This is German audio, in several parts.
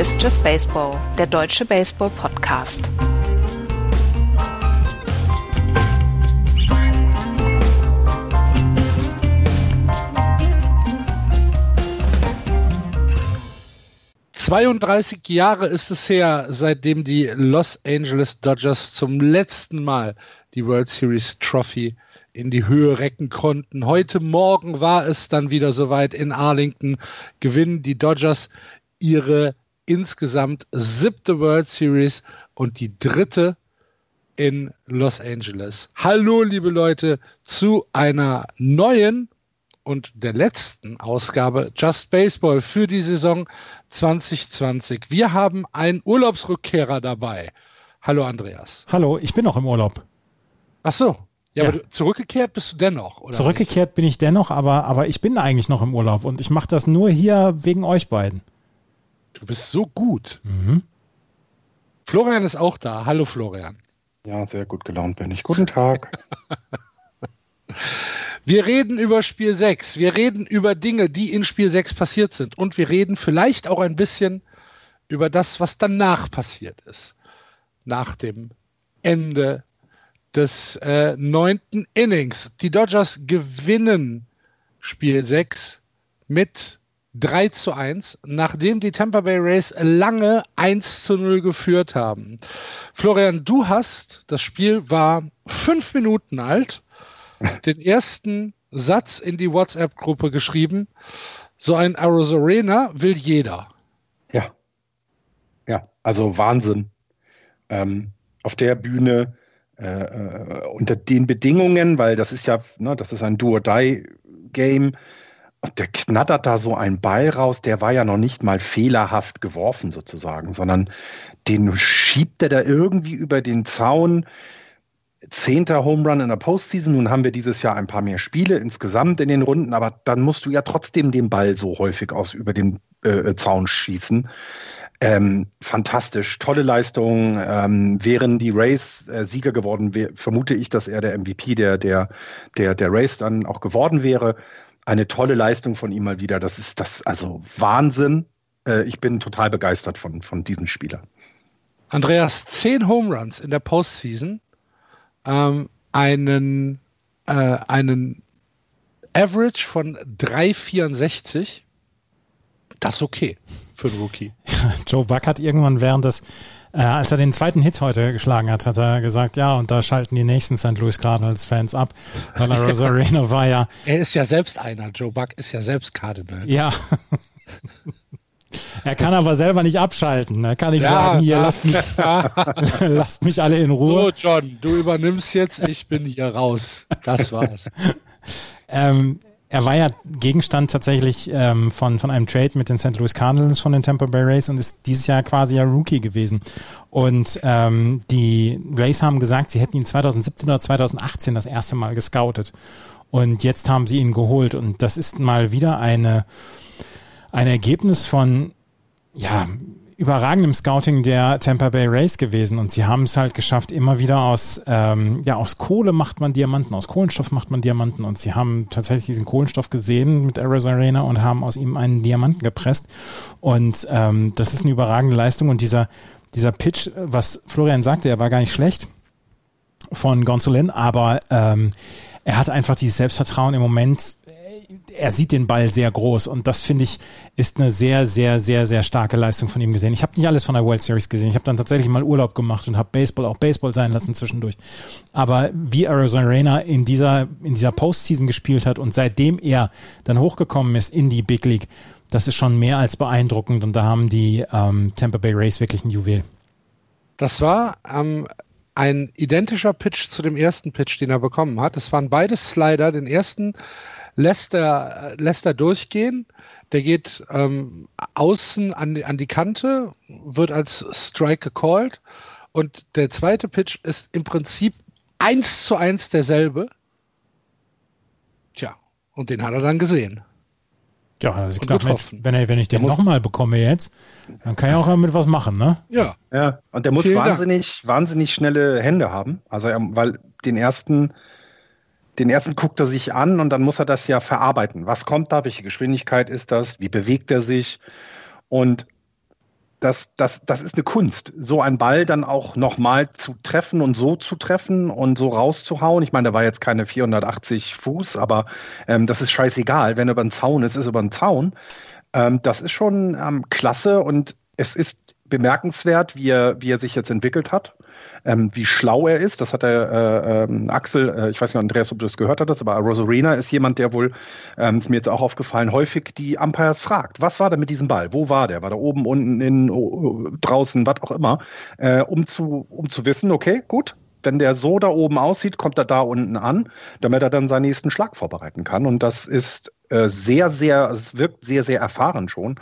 Ist Just Baseball, der deutsche Baseball-Podcast. »32 Jahre ist es her, seitdem die Los Angeles Dodgers zum letzten Mal die World Series Trophy in die Höhe recken konnten. Heute Morgen war es dann wieder soweit in Arlington. Gewinnen die Dodgers ihre insgesamt siebte World Series und die dritte in Los Angeles. Hallo, liebe Leute, zu einer neuen und der letzten Ausgabe Just Baseball für die Saison 2020. Wir haben einen Urlaubsrückkehrer dabei. Hallo, Andreas. Hallo, ich bin noch im Urlaub. Ach so. Ja, ja. aber zurückgekehrt bist du dennoch, oder? Zurückgekehrt nicht? bin ich dennoch, aber, aber ich bin eigentlich noch im Urlaub und ich mache das nur hier wegen euch beiden. Du bist so gut. Mhm. Florian ist auch da. Hallo Florian. Ja, sehr gut gelaunt bin ich. Guten Tag. wir reden über Spiel 6. Wir reden über Dinge, die in Spiel 6 passiert sind. Und wir reden vielleicht auch ein bisschen über das, was danach passiert ist. Nach dem Ende des äh, neunten Innings. Die Dodgers gewinnen Spiel 6 mit 3 zu 1, nachdem die Tampa Bay Rays lange 1 zu 0 geführt haben. Florian, du hast, das Spiel war fünf Minuten alt, den ersten Satz in die WhatsApp-Gruppe geschrieben. So ein Arena will jeder. Ja. Ja, also Wahnsinn. Ähm, auf der Bühne äh, äh, unter den Bedingungen, weil das ist ja, ne, das ist ein Do-or-Die-Game. Und der knattert da so einen Ball raus, der war ja noch nicht mal fehlerhaft geworfen sozusagen, sondern den schiebt er da irgendwie über den Zaun. Zehnter Home Run in der Postseason. Nun haben wir dieses Jahr ein paar mehr Spiele insgesamt in den Runden, aber dann musst du ja trotzdem den Ball so häufig aus über den äh, Zaun schießen. Ähm, fantastisch, tolle Leistung. Ähm, wären die Race äh, Sieger geworden, vermute ich, dass er der MVP der, der, der, der Race dann auch geworden wäre. Eine tolle Leistung von ihm mal wieder. Das ist das, also Wahnsinn. Äh, ich bin total begeistert von, von diesem Spieler. Andreas, zehn Home Runs in der Postseason, ähm, einen, äh, einen Average von 3,64. Das ist okay für einen Rookie. Joe Buck hat irgendwann während des, äh, als er den zweiten Hit heute geschlagen hat, hat er gesagt, ja, und da schalten die nächsten St. Louis Cardinals Fans ab, weil er Rosarino war ja. Er ist ja selbst einer. Joe Buck ist ja selbst Cardinal. Ja. Er kann aber selber nicht abschalten. Er kann nicht ja, sagen, hier, lasst mich, lasst mich alle in Ruhe. So, John, du übernimmst jetzt, ich bin hier raus. Das war's. ähm, er war ja Gegenstand tatsächlich ähm, von, von einem Trade mit den St. Louis Cardinals von den Tampa Bay Rays und ist dieses Jahr quasi ja Rookie gewesen. Und ähm, die Rays haben gesagt, sie hätten ihn 2017 oder 2018 das erste Mal gescoutet. Und jetzt haben sie ihn geholt. Und das ist mal wieder eine, ein Ergebnis von, ja, überragendem Scouting der Tampa Bay Rays gewesen. Und sie haben es halt geschafft, immer wieder aus, ähm, ja, aus Kohle macht man Diamanten, aus Kohlenstoff macht man Diamanten. Und sie haben tatsächlich diesen Kohlenstoff gesehen mit Arizona und haben aus ihm einen Diamanten gepresst. Und ähm, das ist eine überragende Leistung. Und dieser, dieser Pitch, was Florian sagte, er war gar nicht schlecht von Gonsolin, aber ähm, er hat einfach dieses Selbstvertrauen im Moment er sieht den Ball sehr groß und das finde ich ist eine sehr, sehr, sehr, sehr starke Leistung von ihm gesehen. Ich habe nicht alles von der World Series gesehen. Ich habe dann tatsächlich mal Urlaub gemacht und habe Baseball auch Baseball sein lassen zwischendurch. Aber wie Arizona in dieser in dieser Postseason gespielt hat und seitdem er dann hochgekommen ist in die Big League, das ist schon mehr als beeindruckend und da haben die ähm, Tampa Bay Rays wirklich ein Juwel. Das war ähm, ein identischer Pitch zu dem ersten Pitch, den er bekommen hat. Es waren beides Slider. Den ersten lässt er, lässt er durchgehen. Der geht ähm, außen an die, an die Kante, wird als Strike gecallt. Und der zweite Pitch ist im Prinzip eins zu eins derselbe. Tja, und den hat er dann gesehen. Ja, das ist klar. Wenn, er, wenn ich den nochmal bekomme jetzt, dann kann ich auch damit was machen, ne? Ja. Ja, und der muss wahnsinnig, wahnsinnig schnelle Hände haben. Also, er, weil den ersten den ersten guckt er sich an und dann muss er das ja verarbeiten. Was kommt da? Welche Geschwindigkeit ist das? Wie bewegt er sich? Und das, das, das ist eine Kunst, so einen Ball dann auch nochmal zu treffen und so zu treffen und so rauszuhauen. Ich meine, da war jetzt keine 480 Fuß, aber ähm, das ist scheißegal. Wenn er über den Zaun ist, ist er über den Zaun. Ähm, das ist schon ähm, klasse und es ist bemerkenswert, wie er, wie er sich jetzt entwickelt hat ähm, wie schlau er ist. Das hat der äh, ähm, Axel, äh, ich weiß nicht, Andreas, ob du das gehört hattest, aber Rosarena ist jemand, der wohl, ähm, ist mir jetzt auch aufgefallen, häufig die Umpires fragt, was war denn mit diesem Ball? Wo war der? War der oben, unten, in, draußen, was auch immer, äh, um, zu, um zu wissen, okay, gut, wenn der so da oben aussieht, kommt er da unten an, damit er dann seinen nächsten Schlag vorbereiten kann. Und das ist äh, sehr, sehr, es wirkt sehr, sehr erfahren schon.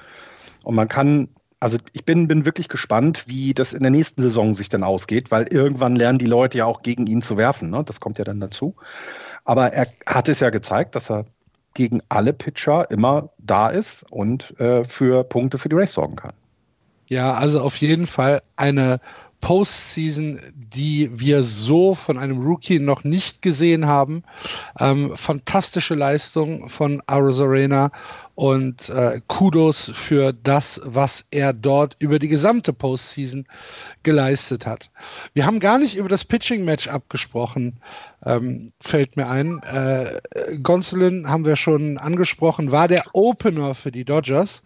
Und man kann also ich bin, bin wirklich gespannt, wie das in der nächsten Saison sich dann ausgeht, weil irgendwann lernen die Leute ja auch gegen ihn zu werfen. Ne? Das kommt ja dann dazu. Aber er hat es ja gezeigt, dass er gegen alle Pitcher immer da ist und äh, für Punkte für die Race sorgen kann. Ja, also auf jeden Fall eine Postseason, die wir so von einem Rookie noch nicht gesehen haben. Ähm, fantastische Leistung von Arizona und äh, Kudos für das, was er dort über die gesamte Postseason geleistet hat. Wir haben gar nicht über das Pitching-Match abgesprochen, ähm, fällt mir ein. Äh, Gonsolin haben wir schon angesprochen, war der Opener für die Dodgers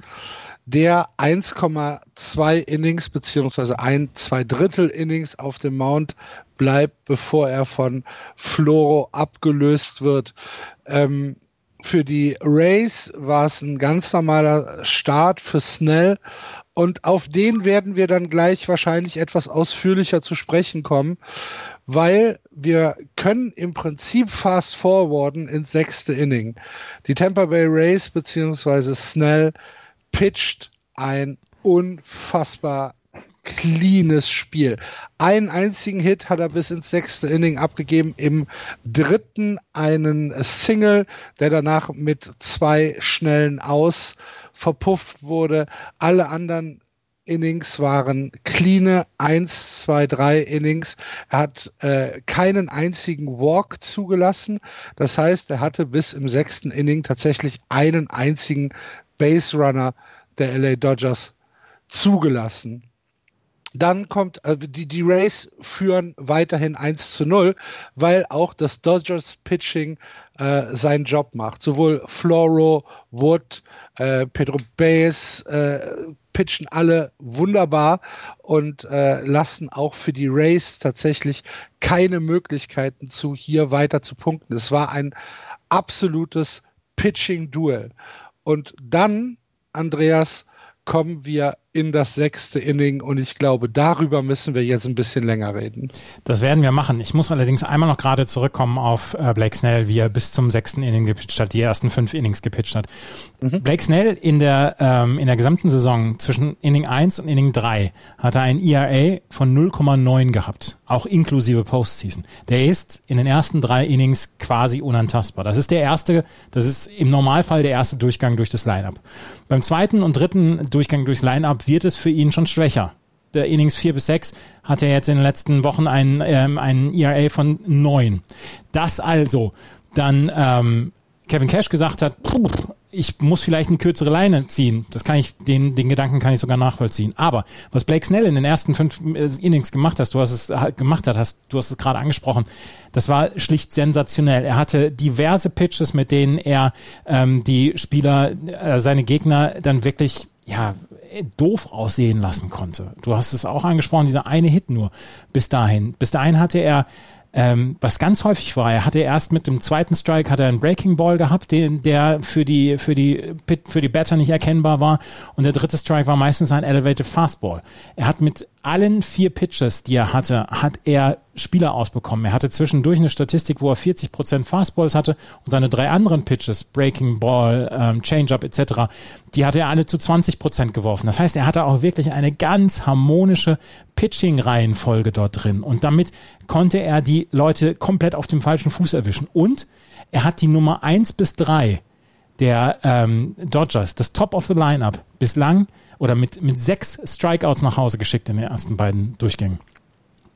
der 1,2 Innings beziehungsweise ein, zwei Drittel Innings auf dem Mount bleibt, bevor er von Floro abgelöst wird. Ähm, für die Rays war es ein ganz normaler Start für Snell und auf den werden wir dann gleich wahrscheinlich etwas ausführlicher zu sprechen kommen, weil wir können im Prinzip fast forwarden ins sechste Inning. Die Tampa Bay Rays beziehungsweise Snell pitcht ein unfassbar cleanes Spiel. Einen einzigen Hit hat er bis ins sechste Inning abgegeben. Im dritten einen Single, der danach mit zwei schnellen Aus verpufft wurde. Alle anderen Innings waren cleane 1, 2, 3 Innings. Er hat äh, keinen einzigen Walk zugelassen. Das heißt, er hatte bis im sechsten Inning tatsächlich einen einzigen Base Runner der LA Dodgers zugelassen. Dann kommt, äh, die, die Rays führen weiterhin 1 zu 0, weil auch das Dodgers Pitching äh, seinen Job macht. Sowohl Floro, Wood, äh, Pedro Baez äh, pitchen alle wunderbar und äh, lassen auch für die Rays tatsächlich keine Möglichkeiten zu, hier weiter zu punkten. Es war ein absolutes Pitching-Duell. Und dann, Andreas, kommen wir in das sechste Inning und ich glaube, darüber müssen wir jetzt ein bisschen länger reden. Das werden wir machen. Ich muss allerdings einmal noch gerade zurückkommen auf äh, Blake Snell, wie er bis zum sechsten Inning gepitcht hat, die ersten fünf Innings gepitcht hat. Mhm. Blake Snell in der, ähm, in der gesamten Saison zwischen Inning 1 und Inning 3 hat er ein ERA von 0,9 gehabt, auch inklusive Postseason. Der ist in den ersten drei Innings quasi unantastbar. Das ist der erste, das ist im Normalfall der erste Durchgang durch das Lineup. Beim zweiten und dritten Durchgang durchs Lineup wird es für ihn schon schwächer. Der Innings 4 bis 6 hat er jetzt in den letzten Wochen einen, ähm, einen ERA von 9. Das also dann ähm, Kevin Cash gesagt hat, ich muss vielleicht eine kürzere Leine ziehen. Das kann ich, den, den Gedanken kann ich sogar nachvollziehen. Aber was Blake Snell in den ersten fünf äh, Innings gemacht hast, du hast es halt gemacht hat, hast, du hast es gerade angesprochen, das war schlicht sensationell. Er hatte diverse Pitches, mit denen er ähm, die Spieler, äh, seine Gegner dann wirklich ja, doof aussehen lassen konnte. Du hast es auch angesprochen, dieser eine Hit nur bis dahin. Bis dahin hatte er ähm, was ganz häufig war, er hatte erst mit dem zweiten Strike hat er einen Breaking Ball gehabt, den, der für die, für die, für die Batter nicht erkennbar war. Und der dritte Strike war meistens ein Elevated Fastball. Er hat mit allen vier Pitches, die er hatte, hat er Spieler ausbekommen. Er hatte zwischendurch eine Statistik, wo er 40% Fastballs hatte und seine drei anderen Pitches, Breaking Ball, ähm, Changeup etc., die hatte er alle zu 20% geworfen. Das heißt, er hatte auch wirklich eine ganz harmonische Pitching-Reihenfolge dort drin und damit konnte er die Leute komplett auf dem falschen Fuß erwischen. Und er hat die Nummer eins bis drei der ähm, Dodgers, das Top of the Lineup, bislang oder mit, mit sechs Strikeouts nach Hause geschickt in den ersten beiden Durchgängen.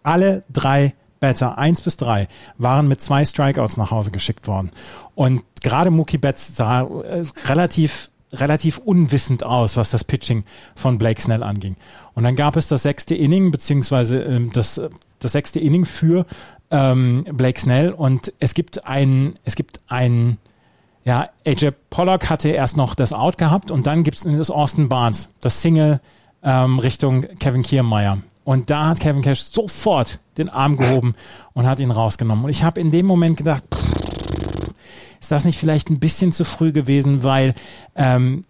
Alle drei Batter, eins bis drei, waren mit zwei Strikeouts nach Hause geschickt worden. Und gerade Mookie Betts sah äh, relativ relativ unwissend aus, was das Pitching von Blake Snell anging. Und dann gab es das sechste Inning, beziehungsweise ähm, das, das sechste Inning für ähm, Blake Snell und es gibt ein, es gibt ein, ja, AJ Pollock hatte erst noch das Out gehabt und dann gibt es das Austin Barnes, das Single ähm, Richtung Kevin Kiermeier. Und da hat Kevin Cash sofort den Arm gehoben und hat ihn rausgenommen. Und ich habe in dem Moment gedacht, pff, ist das nicht vielleicht ein bisschen zu früh gewesen, weil ähm,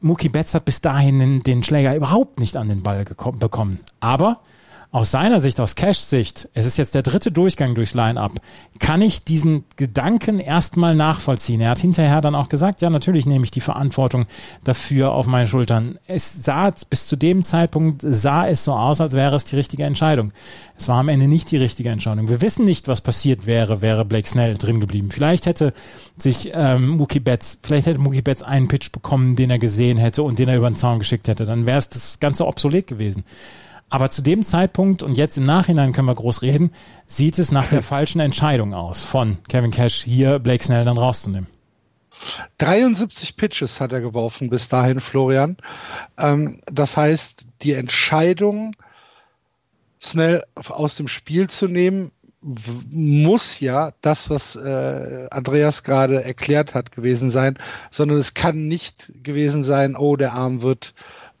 Mookie Betts hat bis dahin den, den Schläger überhaupt nicht an den Ball bekommen. Aber aus seiner Sicht, aus Cashs Sicht, es ist jetzt der dritte Durchgang durchs Line-Up, kann ich diesen Gedanken erstmal nachvollziehen. Er hat hinterher dann auch gesagt, ja, natürlich nehme ich die Verantwortung dafür auf meine Schultern. Es sah, bis zu dem Zeitpunkt sah es so aus, als wäre es die richtige Entscheidung. Es war am Ende nicht die richtige Entscheidung. Wir wissen nicht, was passiert wäre, wäre Blake Snell drin geblieben. Vielleicht hätte sich ähm, Mookie Betts, vielleicht hätte Mookie Betts einen Pitch bekommen, den er gesehen hätte und den er über den Zaun geschickt hätte. Dann wäre es das Ganze obsolet gewesen. Aber zu dem Zeitpunkt und jetzt im Nachhinein können wir groß reden, sieht es nach der falschen Entscheidung aus, von Kevin Cash hier Blake Snell dann rauszunehmen. 73 Pitches hat er geworfen bis dahin, Florian. Ähm, das heißt, die Entscheidung, Snell aus dem Spiel zu nehmen, muss ja das, was äh, Andreas gerade erklärt hat, gewesen sein, sondern es kann nicht gewesen sein, oh, der Arm wird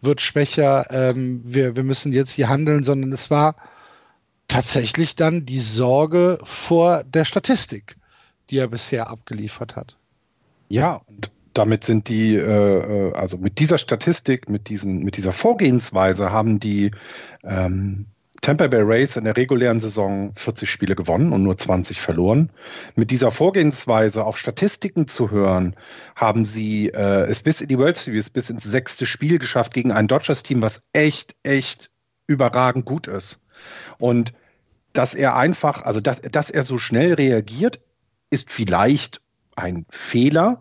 wird schwächer, ähm, wir, wir müssen jetzt hier handeln, sondern es war tatsächlich dann die Sorge vor der Statistik, die er bisher abgeliefert hat. Ja, und damit sind die, äh, äh also mit dieser Statistik, mit, diesen, mit dieser Vorgehensweise haben die ähm, Tampa Bay Rays in der regulären Saison 40 Spiele gewonnen und nur 20 verloren. Mit dieser Vorgehensweise auf Statistiken zu hören, haben sie äh, es bis in die World Series, bis ins sechste Spiel geschafft gegen ein Dodgers-Team, was echt, echt überragend gut ist. Und dass er einfach, also dass, dass er so schnell reagiert, ist vielleicht ein Fehler,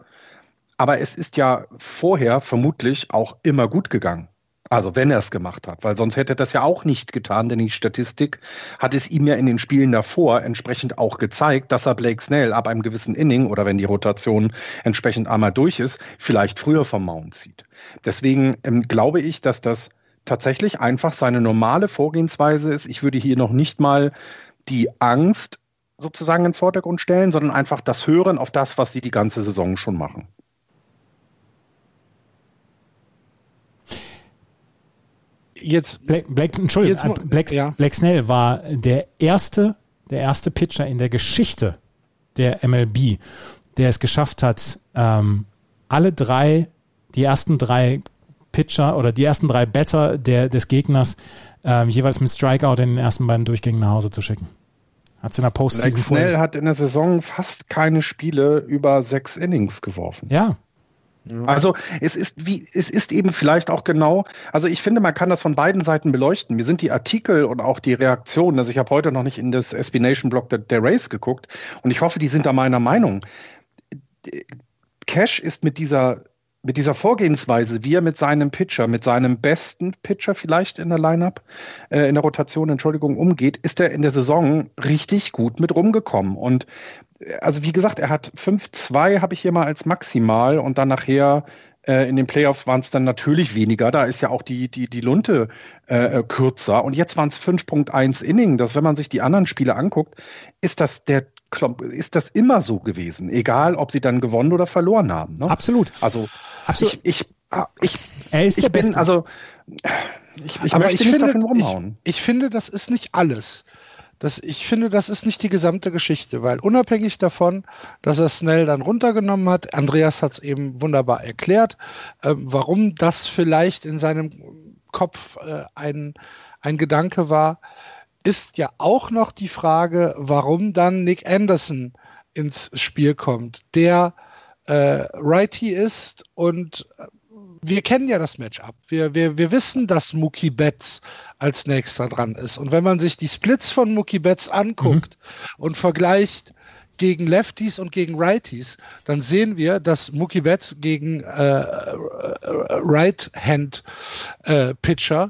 aber es ist ja vorher vermutlich auch immer gut gegangen. Also wenn er es gemacht hat, weil sonst hätte er das ja auch nicht getan, denn die Statistik hat es ihm ja in den Spielen davor entsprechend auch gezeigt, dass er Blake Snell ab einem gewissen Inning oder wenn die Rotation entsprechend einmal durch ist, vielleicht früher vom Mount zieht. Deswegen ähm, glaube ich, dass das tatsächlich einfach seine normale Vorgehensweise ist. Ich würde hier noch nicht mal die Angst sozusagen in den Vordergrund stellen, sondern einfach das Hören auf das, was sie die ganze Saison schon machen. Jetzt Black, Black Entschuldigung, jetzt, Black, ja. Black Snell war der erste, der erste Pitcher in der Geschichte der MLB, der es geschafft hat, ähm, alle drei, die ersten drei Pitcher oder die ersten drei Batter der, des Gegners ähm, jeweils mit Strikeout in den ersten beiden Durchgängen nach Hause zu schicken. Hat es in der Postseason Black Snell hat in der Saison fast keine Spiele über sechs Innings geworfen. Ja, also es ist wie, es ist eben vielleicht auch genau, also ich finde, man kann das von beiden Seiten beleuchten. Mir sind die Artikel und auch die Reaktionen, also ich habe heute noch nicht in das SB Nation Blog der, der Race geguckt und ich hoffe, die sind da meiner Meinung. Cash ist mit dieser mit dieser Vorgehensweise, wie er mit seinem Pitcher, mit seinem besten Pitcher vielleicht in der Lineup, äh, in der Rotation, Entschuldigung, umgeht, ist er in der Saison richtig gut mit rumgekommen. Und also wie gesagt, er hat 5-2 habe ich hier mal als maximal und dann nachher äh, in den Playoffs waren es dann natürlich weniger. Da ist ja auch die, die, die Lunte äh, kürzer. Und jetzt waren es 5.1 Inning. Das, wenn man sich die anderen Spiele anguckt, ist das der ist das immer so gewesen, egal ob sie dann gewonnen oder verloren haben. Ne? Absolut. Also Absolut. ich, ich, ah, ich, er ist ich der bin, Beste. also ich, ich Aber ich finde, ich, ich finde, das ist nicht alles. Das, ich finde, das ist nicht die gesamte Geschichte, weil unabhängig davon, dass er Snell dann runtergenommen hat, Andreas hat es eben wunderbar erklärt, äh, warum das vielleicht in seinem Kopf äh, ein, ein Gedanke war, ist ja auch noch die Frage, warum dann Nick Anderson ins Spiel kommt, der äh, Righty ist und wir kennen ja das Matchup. Wir, wir, wir wissen, dass Mookie Betts als nächster dran ist. Und wenn man sich die Splits von Mookie Betts anguckt mhm. und vergleicht gegen Lefties und gegen Righties, dann sehen wir, dass Mookie Betts gegen äh, äh Right-Hand-Pitcher äh,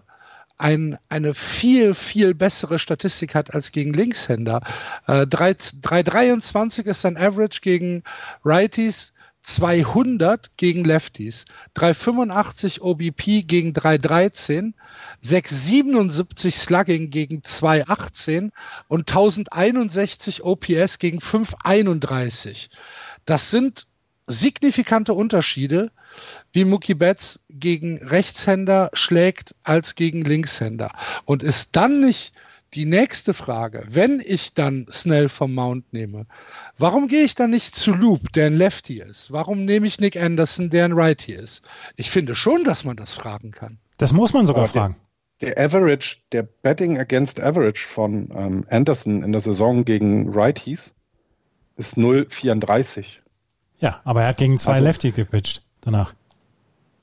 ein, eine viel, viel bessere Statistik hat als gegen Linkshänder. Äh, 3,23 ist sein Average gegen Righties, 200 gegen Lefties, 385 OBP gegen 313, 677 Slugging gegen 218 und 1061 OPS gegen 531. Das sind signifikante Unterschiede, wie Mookie Betts gegen Rechtshänder schlägt als gegen Linkshänder. Und ist dann nicht die nächste Frage, wenn ich dann Snell vom Mount nehme, warum gehe ich dann nicht zu Loop, der ein Lefty ist? Warum nehme ich Nick Anderson, der ein Righty ist? Ich finde schon, dass man das fragen kann. Das muss man sogar fragen. Der Average, der Betting Against Average von ähm, Anderson in der Saison gegen Righties ist 0,34. Ja, aber er hat gegen zwei also, Lefty gepitcht danach.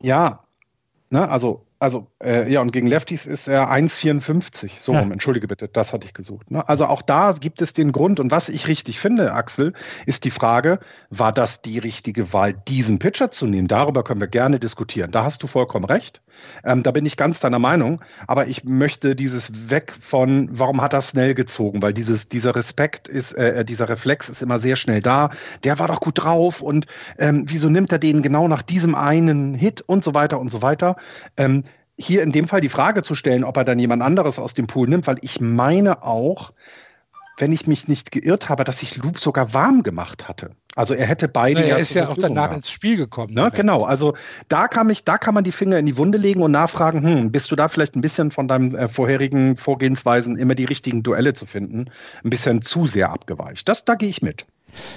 Ja, ne, also also, äh, ja, und gegen Lefties ist er 1,54. So, ja. entschuldige bitte, das hatte ich gesucht. Ne? Also auch da gibt es den Grund. Und was ich richtig finde, Axel, ist die Frage, war das die richtige Wahl, diesen Pitcher zu nehmen? Darüber können wir gerne diskutieren. Da hast du vollkommen recht. Ähm, da bin ich ganz deiner Meinung. Aber ich möchte dieses weg von, warum hat er schnell gezogen? Weil dieses, dieser Respekt ist, äh, äh, dieser Reflex ist immer sehr schnell da. Der war doch gut drauf und ähm, wieso nimmt er den genau nach diesem einen Hit und so weiter und so weiter. Ähm, hier in dem Fall die Frage zu stellen, ob er dann jemand anderes aus dem Pool nimmt, weil ich meine auch, wenn ich mich nicht geirrt habe, dass sich Loop sogar warm gemacht hatte. Also er hätte beide. Na, er ist ja auch danach gehabt. ins Spiel gekommen. Ne, genau, also da kann, mich, da kann man die Finger in die Wunde legen und nachfragen, hm, bist du da vielleicht ein bisschen von deinen äh, vorherigen Vorgehensweisen immer die richtigen Duelle zu finden, ein bisschen zu sehr abgeweicht. Das, da gehe ich mit.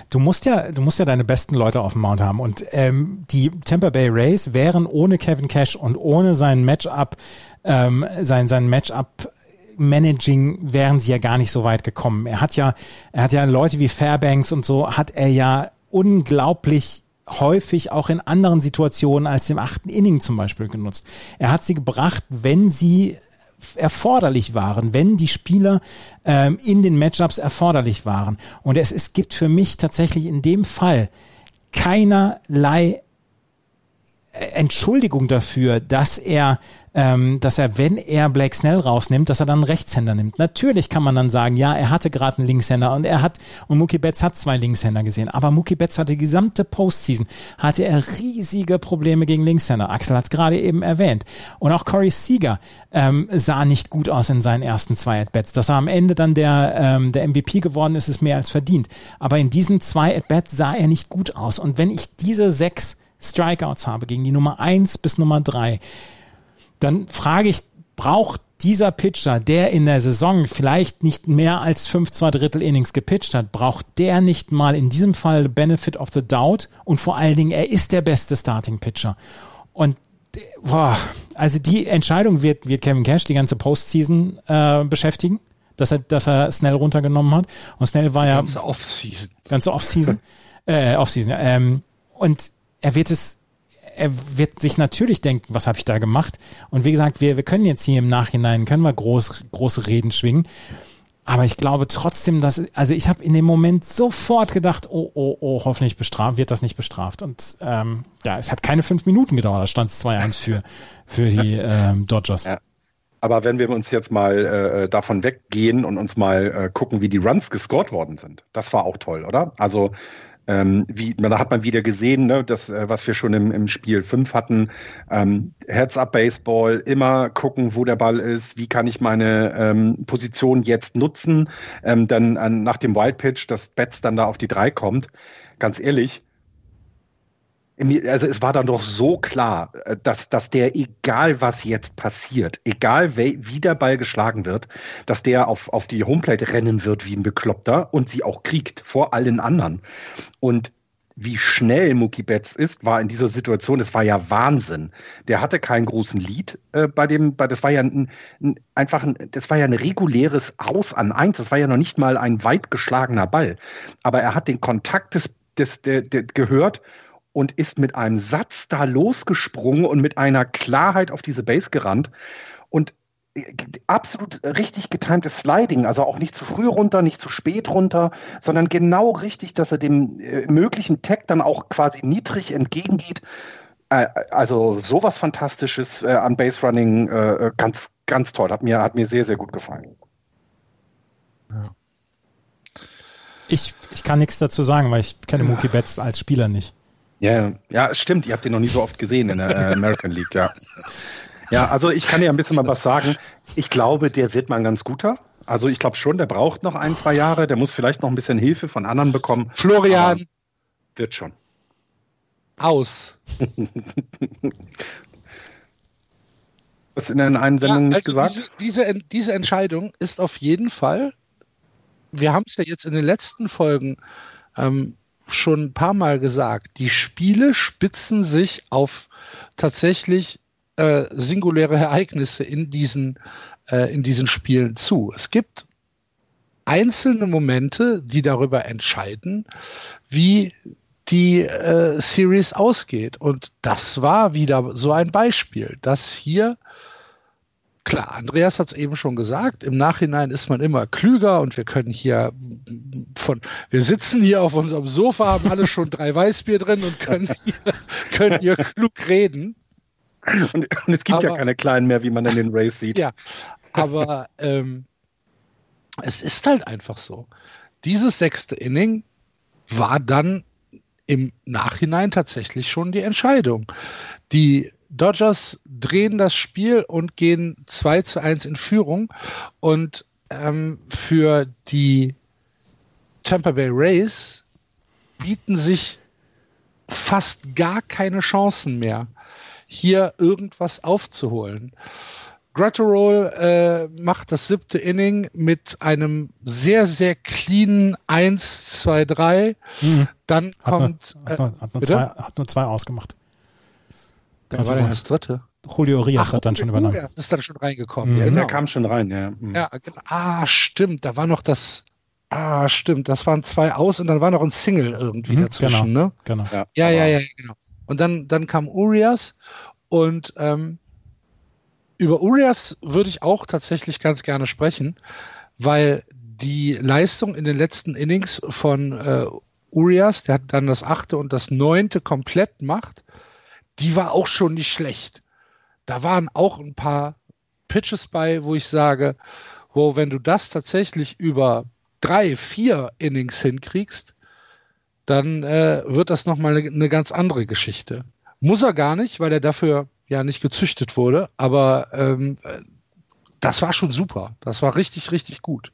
Du musst ja, du musst ja deine besten Leute auf dem Mount haben und ähm, die Tampa Bay Rays wären ohne Kevin Cash und ohne sein Matchup, ähm, sein sein Matchup Managing wären sie ja gar nicht so weit gekommen. Er hat ja, er hat ja Leute wie Fairbanks und so, hat er ja unglaublich häufig auch in anderen Situationen als dem achten Inning zum Beispiel genutzt. Er hat sie gebracht, wenn sie erforderlich waren, wenn die Spieler ähm, in den Matchups erforderlich waren. Und es, es gibt für mich tatsächlich in dem Fall keinerlei Entschuldigung dafür, dass er ähm, dass er, wenn er Blake Snell rausnimmt, dass er dann einen Rechtshänder nimmt. Natürlich kann man dann sagen, ja, er hatte gerade einen Linkshänder und er hat, und Mookie Betts hat zwei Linkshänder gesehen, aber Mookie Betts hatte die gesamte Postseason, hatte er riesige Probleme gegen Linkshänder. Axel hat es gerade eben erwähnt. Und auch Corey Seager ähm, sah nicht gut aus in seinen ersten zwei At-Bats. Dass er am Ende dann der, ähm, der MVP geworden ist, ist mehr als verdient. Aber in diesen zwei At-Bats sah er nicht gut aus. Und wenn ich diese sechs Strikeouts habe gegen die Nummer eins bis Nummer drei dann frage ich, braucht dieser Pitcher, der in der Saison vielleicht nicht mehr als fünf, zwei Drittel Innings gepitcht hat, braucht der nicht mal in diesem Fall Benefit of the Doubt und vor allen Dingen, er ist der beste Starting Pitcher. Und boah, also die Entscheidung wird, wird Kevin Cash die ganze Postseason äh, beschäftigen, dass er, dass er Snell runtergenommen hat. Und Snell war ja. Ganze Offseason. Ganze Offseason. äh, Offseason, ja. Ähm, und er wird es er wird sich natürlich denken, was habe ich da gemacht? Und wie gesagt, wir, wir können jetzt hier im Nachhinein, können wir groß, große Reden schwingen. Aber ich glaube trotzdem, dass, also ich habe in dem Moment sofort gedacht, oh, oh, oh, hoffentlich bestraft, wird das nicht bestraft. Und ähm, ja, es hat keine fünf Minuten gedauert, da stand es 2-1 für, für die ähm, Dodgers. Ja. Aber wenn wir uns jetzt mal äh, davon weggehen und uns mal äh, gucken, wie die Runs gescored worden sind, das war auch toll, oder? Also ähm, wie, da hat man wieder gesehen, ne, das, äh, was wir schon im, im Spiel 5 hatten. Ähm, Heads-up-Baseball, immer gucken, wo der Ball ist, wie kann ich meine ähm, Position jetzt nutzen. Ähm, dann äh, nach dem Wild Pitch, dass Betts dann da auf die 3 kommt. Ganz ehrlich, also es war dann doch so klar, äh, dass, dass der, egal was jetzt passiert, egal wie der Ball geschlagen wird, dass der auf, auf die Homeplate rennen wird wie ein Bekloppter und sie auch kriegt vor allen anderen. Und wie schnell Mookie Betts ist, war in dieser Situation, das war ja Wahnsinn. Der hatte keinen großen Lead äh, bei dem, bei, das war ja ein, ein, einfach ein, das war ja ein reguläres Aus an eins, das war ja noch nicht mal ein weit geschlagener Ball. Aber er hat den Kontakt des, des, der, der gehört und ist mit einem Satz da losgesprungen und mit einer Klarheit auf diese Base gerannt. Und äh, absolut richtig getimtes Sliding, also auch nicht zu früh runter, nicht zu spät runter, sondern genau richtig, dass er dem äh, möglichen Tag dann auch quasi niedrig entgegengeht. Äh, also sowas Fantastisches äh, an Base Running, äh, ganz, ganz toll. Hat mir, hat mir sehr, sehr gut gefallen. Ja. Ich, ich kann nichts dazu sagen, weil ich kenne Mookie Betts als Spieler nicht. Ja, ja, stimmt. Ihr habt ihn noch nie so oft gesehen in der äh, American League, ja. Ja, also ich kann dir ein bisschen mal was sagen. Ich glaube, der wird mal ein ganz guter. Also ich glaube schon, der braucht noch ein, zwei Jahre. Der muss vielleicht noch ein bisschen Hilfe von anderen bekommen. Florian. wird schon. Aus. Was in der einen Sendung ja, also nicht gesagt? Diese, diese, diese Entscheidung ist auf jeden Fall, wir haben es ja jetzt in den letzten Folgen ähm, schon ein paar Mal gesagt, die Spiele spitzen sich auf tatsächlich äh, singuläre Ereignisse in diesen, äh, in diesen Spielen zu. Es gibt einzelne Momente, die darüber entscheiden, wie die äh, Series ausgeht. Und das war wieder so ein Beispiel, dass hier klar, Andreas hat es eben schon gesagt, im Nachhinein ist man immer klüger und wir können hier von, wir sitzen hier auf unserem Sofa, haben alle schon drei Weißbier drin und können hier, können hier klug reden. Und, und es gibt aber, ja keine kleinen mehr, wie man in den Race sieht. Ja, aber ähm, es ist halt einfach so. Dieses sechste Inning war dann im Nachhinein tatsächlich schon die Entscheidung. Die Dodgers drehen das Spiel und gehen 2 zu 1 in Führung. Und ähm, für die Tampa Bay Rays bieten sich fast gar keine Chancen mehr, hier irgendwas aufzuholen. Gratterol äh, macht das siebte Inning mit einem sehr, sehr cleanen 1, 2, 3. Mhm. Dann hat kommt. Nur, hat, nur, hat, nur zwei, hat, nur, zwei, ausgemacht. Also war das dritte? Julio Rias Ach, hat dann schon übernommen. Urias ist dann schon reingekommen. Mhm. Ja, genau. Der kam schon rein, ja. Mhm. Ja, genau. Ah, stimmt. Da war noch das. Ah, stimmt. Das waren zwei aus und dann war noch ein Single irgendwie mhm, dazwischen, genau, ne? Genau. Ja, ja, ja, ja, genau. Und dann, dann kam Urias und ähm, über Urias würde ich auch tatsächlich ganz gerne sprechen, weil die Leistung in den letzten Innings von äh, Urias, der hat dann das achte und das neunte komplett macht, die war auch schon nicht schlecht. Da waren auch ein paar Pitches bei, wo ich sage, wo wenn du das tatsächlich über drei, vier Innings hinkriegst, dann äh, wird das nochmal eine, eine ganz andere Geschichte. Muss er gar nicht, weil er dafür ja nicht gezüchtet wurde, aber ähm, das war schon super. Das war richtig, richtig gut.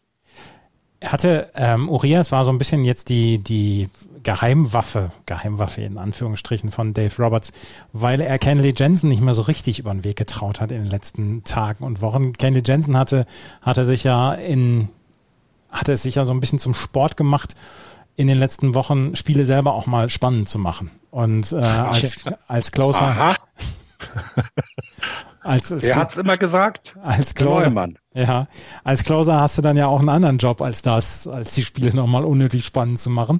Er hatte, ähm, Urias war so ein bisschen jetzt die, die Geheimwaffe, Geheimwaffe in Anführungsstrichen von Dave Roberts, weil er Kenley Jensen nicht mehr so richtig über den Weg getraut hat in den letzten Tagen und Wochen. Kenley Jensen hatte, hatte sich ja in, hatte es sich ja so ein bisschen zum Sport gemacht, in den letzten Wochen Spiele selber auch mal spannend zu machen. Und äh, als, als Closer. Aha. als, als, Wer hat's immer gesagt? Als Closer. Ja, als Closer hast du dann ja auch einen anderen Job als das, als die Spiele nochmal unnötig spannend zu machen.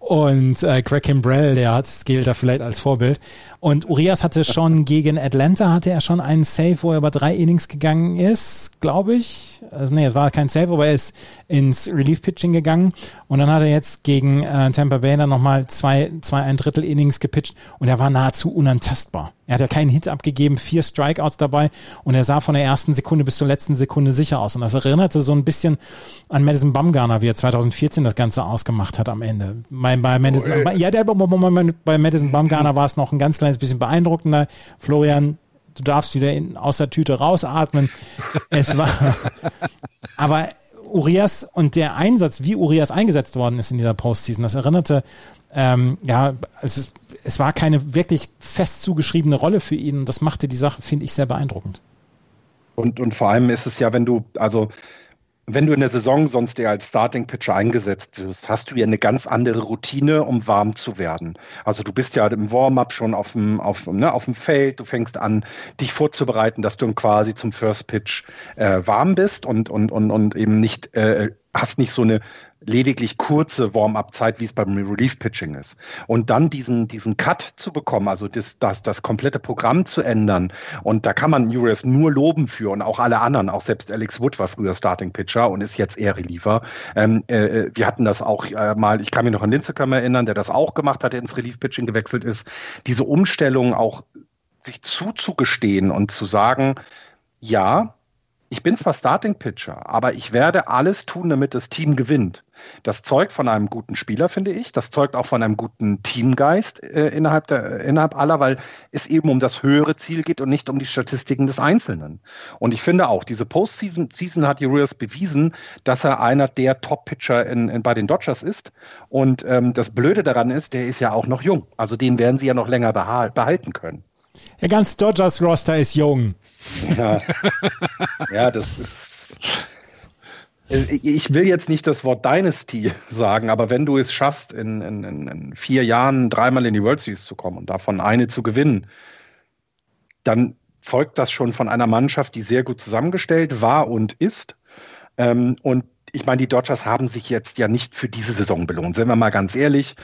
Und äh, Greg Kimbrell, der hat, gilt da vielleicht als Vorbild. Und Urias hatte schon gegen Atlanta, hatte er schon einen Save, wo er über drei Innings gegangen ist, glaube ich. Also nee, es war kein Save, aber er ist ins Relief-Pitching gegangen. Und dann hat er jetzt gegen äh, Tampa Bay dann nochmal zwei, zwei, ein Drittel Innings gepitcht und er war nahezu unantastbar. Er hat ja keinen Hit abgegeben, vier Strikeouts dabei und er sah von der ersten Sekunde bis zur letzten Sekunde sicher aus. Und das erinnerte so ein bisschen an Madison Bumgarner, wie er 2014 das Ganze ausgemacht hat am Ende. Bei, bei Madison, oh, ja, der, bei Madison Bumgarner war es noch ein ganz kleines bisschen beeindruckender. Florian, du darfst wieder in, aus der Tüte rausatmen. Es war, aber Urias und der Einsatz, wie Urias eingesetzt worden ist in dieser Postseason, das erinnerte, ähm, ja, es, ist, es war keine wirklich fest zugeschriebene Rolle für ihn. Das machte die Sache, finde ich, sehr beeindruckend. Und, und vor allem ist es ja, wenn du, also wenn du in der Saison sonst eher als Starting Pitcher eingesetzt wirst, hast du ja eine ganz andere Routine, um warm zu werden. Also du bist ja im Warm-up schon auf dem, auf, ne, auf dem Feld, du fängst an, dich vorzubereiten, dass du quasi zum First Pitch äh, warm bist und, und, und, und eben nicht, äh, hast nicht so eine lediglich kurze Warm-up-Zeit, wie es beim Relief-Pitching ist. Und dann diesen, diesen Cut zu bekommen, also das, das, das komplette Programm zu ändern. Und da kann man Urias nur loben für und auch alle anderen. Auch selbst Alex Wood war früher Starting-Pitcher und ist jetzt eher Reliever. Ähm, äh, wir hatten das auch äh, mal, ich kann mich noch an Linzekam erinnern, der das auch gemacht hat, der ins Relief-Pitching gewechselt ist. Diese Umstellung auch sich zuzugestehen und zu sagen, ja, ich bin zwar Starting Pitcher, aber ich werde alles tun, damit das Team gewinnt. Das zeugt von einem guten Spieler, finde ich. Das zeugt auch von einem guten Teamgeist äh, innerhalb, der, innerhalb aller, weil es eben um das höhere Ziel geht und nicht um die Statistiken des Einzelnen. Und ich finde auch, diese Postseason Season hat Urias bewiesen, dass er einer der Top-Pitcher in, in, bei den Dodgers ist. Und ähm, das Blöde daran ist, der ist ja auch noch jung. Also den werden sie ja noch länger behalten können. Der ganze Dodgers-Roster ist jung. Ja. ja, das ist. Äh, ich will jetzt nicht das Wort Dynasty sagen, aber wenn du es schaffst, in, in, in vier Jahren dreimal in die World Series zu kommen und davon eine zu gewinnen, dann zeugt das schon von einer Mannschaft, die sehr gut zusammengestellt war und ist. Ähm, und ich meine, die Dodgers haben sich jetzt ja nicht für diese Saison belohnt. Sind wir mal ganz ehrlich,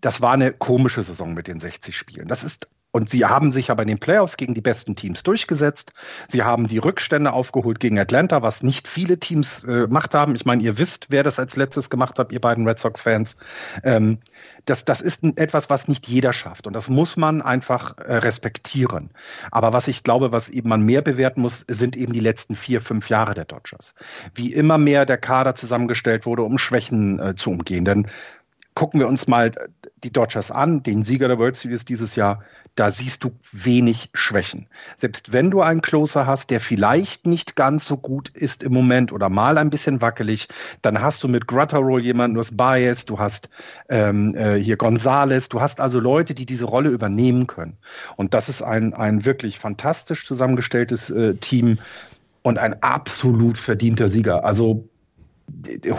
das war eine komische Saison mit den 60 Spielen. Das ist und sie haben sich aber in den Playoffs gegen die besten Teams durchgesetzt. Sie haben die Rückstände aufgeholt gegen Atlanta, was nicht viele Teams äh, gemacht haben. Ich meine, ihr wisst, wer das als letztes gemacht hat, ihr beiden Red Sox-Fans. Ähm, das, das ist etwas, was nicht jeder schafft. Und das muss man einfach äh, respektieren. Aber was ich glaube, was eben man mehr bewerten muss, sind eben die letzten vier, fünf Jahre der Dodgers. Wie immer mehr der Kader zusammengestellt wurde, um Schwächen äh, zu umgehen. Denn gucken wir uns mal die Dodgers an, den Sieger der World Series dieses Jahr da siehst du wenig Schwächen. Selbst wenn du einen Closer hast, der vielleicht nicht ganz so gut ist im Moment oder mal ein bisschen wackelig, dann hast du mit Grutterroll jemanden, du hast Bias, du hast ähm, äh, hier Gonzales, du hast also Leute, die diese Rolle übernehmen können. Und das ist ein, ein wirklich fantastisch zusammengestelltes äh, Team und ein absolut verdienter Sieger. Also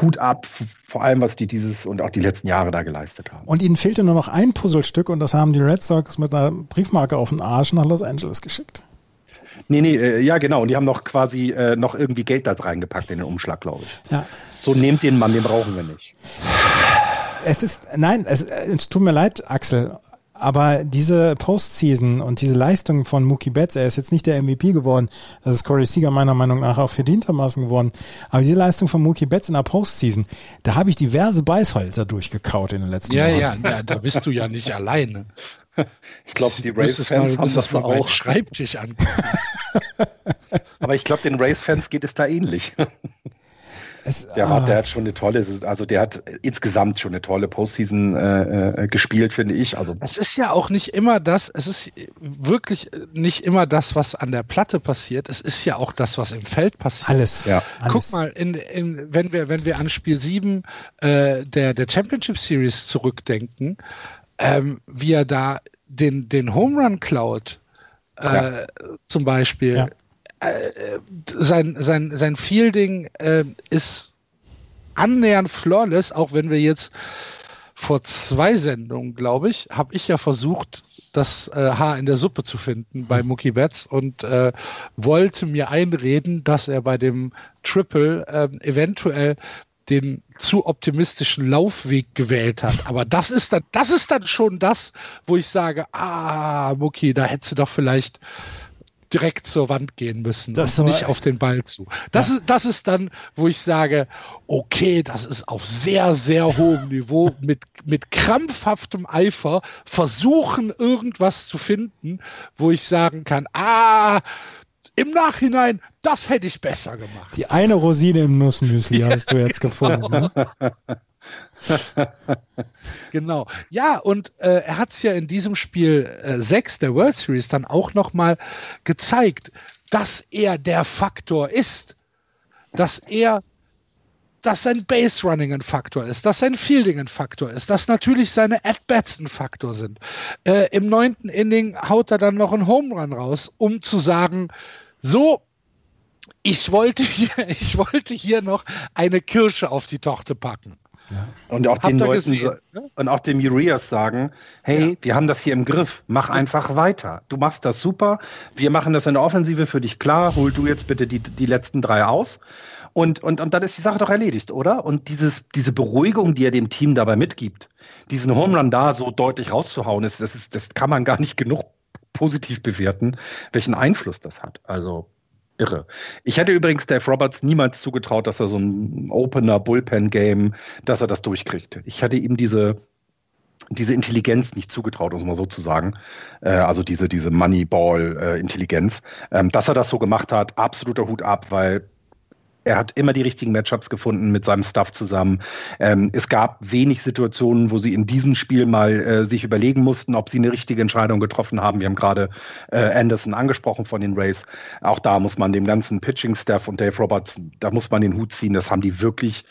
Hut ab, vor allem was die dieses und auch die letzten Jahre da geleistet haben. Und ihnen fehlte nur noch ein Puzzlestück und das haben die Red Sox mit einer Briefmarke auf den Arsch nach Los Angeles geschickt. Nee, nee, äh, ja genau. Und die haben noch quasi äh, noch irgendwie Geld da reingepackt in den Umschlag, glaube ich. Ja. So nehmt den Mann, den brauchen wir nicht. Es ist, nein, es, es tut mir leid, Axel. Aber diese Postseason und diese Leistung von Mookie Betts, er ist jetzt nicht der MVP geworden, das ist Corey Seager meiner Meinung nach auch verdientermaßen geworden, aber diese Leistung von Mookie Betts in der Postseason, da habe ich diverse Beißhölzer durchgekaut in den letzten ja, Jahren. Ja, ja, da bist du ja nicht alleine. Ich glaube, die Race-Fans haben das auch. Schreibtisch an. aber ich glaube, den Race-Fans geht es da ähnlich. Es, der, hat, der ah. hat schon eine tolle, also der hat insgesamt schon eine tolle Postseason äh, äh, gespielt, finde ich. Also es ist ja auch nicht immer das, es ist wirklich nicht immer das, was an der Platte passiert. Es ist ja auch das, was im Feld passiert. Alles. Ja. Guck mal, in, in, wenn wir wenn wir an Spiel 7 äh, der der Championship Series zurückdenken, ähm, wie er da den den Home Run klaut, äh, ja. zum Beispiel. Ja äh, sein, sein, sein Fielding äh, ist annähernd flawless, auch wenn wir jetzt vor zwei Sendungen, glaube ich, habe ich ja versucht, das äh, Haar in der Suppe zu finden bei Mookie Betts und äh, wollte mir einreden, dass er bei dem Triple äh, eventuell den zu optimistischen Laufweg gewählt hat. Aber das ist dann, das ist dann schon das, wo ich sage, ah, Mookie, da hättest du doch vielleicht direkt zur Wand gehen müssen das und nicht auf den Ball zu. Das, ja. ist, das ist dann, wo ich sage, okay, das ist auf sehr, sehr hohem Niveau mit, mit krampfhaftem Eifer versuchen, irgendwas zu finden, wo ich sagen kann, ah, im Nachhinein, das hätte ich besser gemacht. Die eine Rosine im Nussmüsli ja, hast du jetzt gefunden. Ne? genau. Ja, und äh, er hat es ja in diesem Spiel äh, 6 der World Series dann auch nochmal gezeigt, dass er der Faktor ist. Dass er, dass sein Base Running ein Faktor ist, dass sein Fielding ein Faktor ist, dass natürlich seine At-Bats ein Faktor sind. Äh, Im neunten Inning haut er dann noch einen Home Run raus, um zu sagen, so, ich wollte hier, ich wollte hier noch eine Kirsche auf die Torte packen. Ja. Und auch Habt den Leuten gesehen, ne? und auch dem Urias sagen, hey, ja. wir haben das hier im Griff, mach einfach weiter. Du machst das super, wir machen das in der Offensive für dich klar, hol du jetzt bitte die, die letzten drei aus. Und, und, und dann ist die Sache doch erledigt, oder? Und dieses, diese Beruhigung, die er dem Team dabei mitgibt, diesen Home Run da so deutlich rauszuhauen, ist, das, ist, das kann man gar nicht genug positiv bewerten, welchen Einfluss das hat. Also irre. Ich hätte übrigens Dave Roberts niemals zugetraut, dass er so ein Opener Bullpen Game, dass er das durchkriegt. Ich hatte ihm diese diese Intelligenz nicht zugetraut, um es mal so zu sagen. Äh, also diese, diese Moneyball-Intelligenz. Äh, ähm, dass er das so gemacht hat, absoluter Hut ab, weil er hat immer die richtigen Matchups gefunden mit seinem Staff zusammen. Ähm, es gab wenig Situationen, wo sie in diesem Spiel mal äh, sich überlegen mussten, ob sie eine richtige Entscheidung getroffen haben. Wir haben gerade äh, Anderson angesprochen von den Rays. Auch da muss man dem ganzen Pitching-Staff und Dave Roberts, da muss man den Hut ziehen. Das haben die wirklich